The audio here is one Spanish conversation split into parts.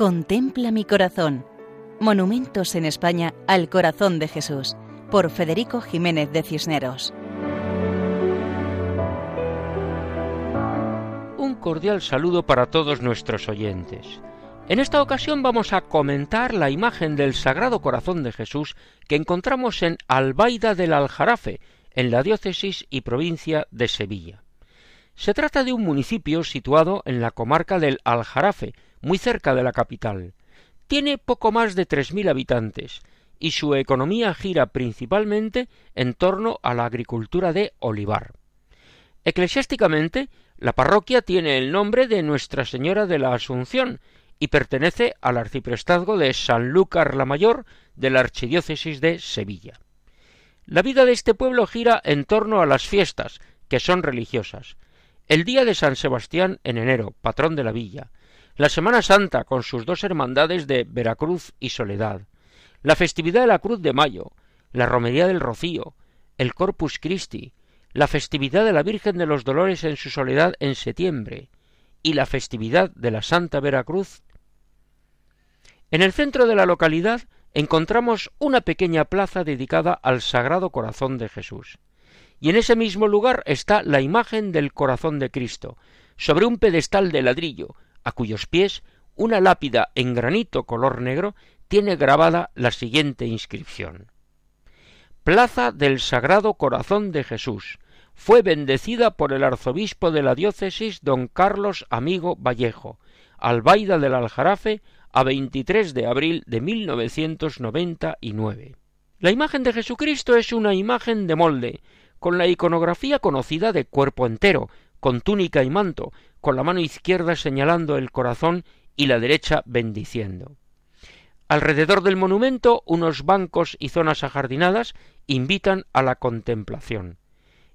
Contempla mi corazón. Monumentos en España al corazón de Jesús, por Federico Jiménez de Cisneros. Un cordial saludo para todos nuestros oyentes. En esta ocasión vamos a comentar la imagen del Sagrado Corazón de Jesús que encontramos en Albaida del Aljarafe, en la diócesis y provincia de Sevilla. Se trata de un municipio situado en la comarca del Aljarafe, muy cerca de la capital. Tiene poco más de tres mil habitantes y su economía gira principalmente en torno a la agricultura de olivar. Eclesiásticamente, la parroquia tiene el nombre de Nuestra Señora de la Asunción y pertenece al arciprestazgo de Sanlúcar la Mayor de la Archidiócesis de Sevilla. La vida de este pueblo gira en torno a las fiestas, que son religiosas. El día de San Sebastián en enero, patrón de la villa, la Semana Santa con sus dos hermandades de Veracruz y Soledad, la festividad de la Cruz de Mayo, la Romería del Rocío, el Corpus Christi, la festividad de la Virgen de los Dolores en su soledad en septiembre y la festividad de la Santa Veracruz. En el centro de la localidad encontramos una pequeña plaza dedicada al Sagrado Corazón de Jesús. Y en ese mismo lugar está la imagen del corazón de Cristo, sobre un pedestal de ladrillo, a cuyos pies una lápida en granito color negro tiene grabada la siguiente inscripción. Plaza del Sagrado Corazón de Jesús. Fue bendecida por el arzobispo de la diócesis don Carlos Amigo Vallejo, albaida del Aljarafe, a 23 de abril de 1999. La imagen de Jesucristo es una imagen de molde, con la iconografía conocida de cuerpo entero, con túnica y manto, con la mano izquierda señalando el corazón y la derecha bendiciendo. Alrededor del monumento unos bancos y zonas ajardinadas invitan a la contemplación.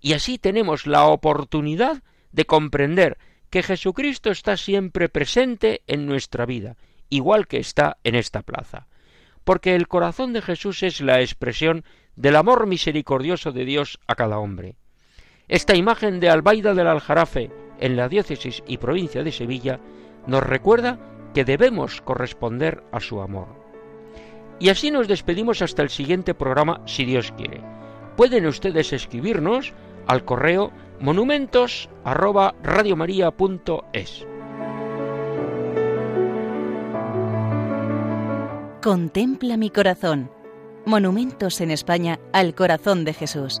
Y así tenemos la oportunidad de comprender que Jesucristo está siempre presente en nuestra vida, igual que está en esta plaza. Porque el corazón de Jesús es la expresión del amor misericordioso de Dios a cada hombre. Esta imagen de Albaida del Aljarafe en la diócesis y provincia de Sevilla nos recuerda que debemos corresponder a su amor. Y así nos despedimos hasta el siguiente programa, si Dios quiere. Pueden ustedes escribirnos al correo monumentos Contempla mi corazón. Monumentos en España al corazón de Jesús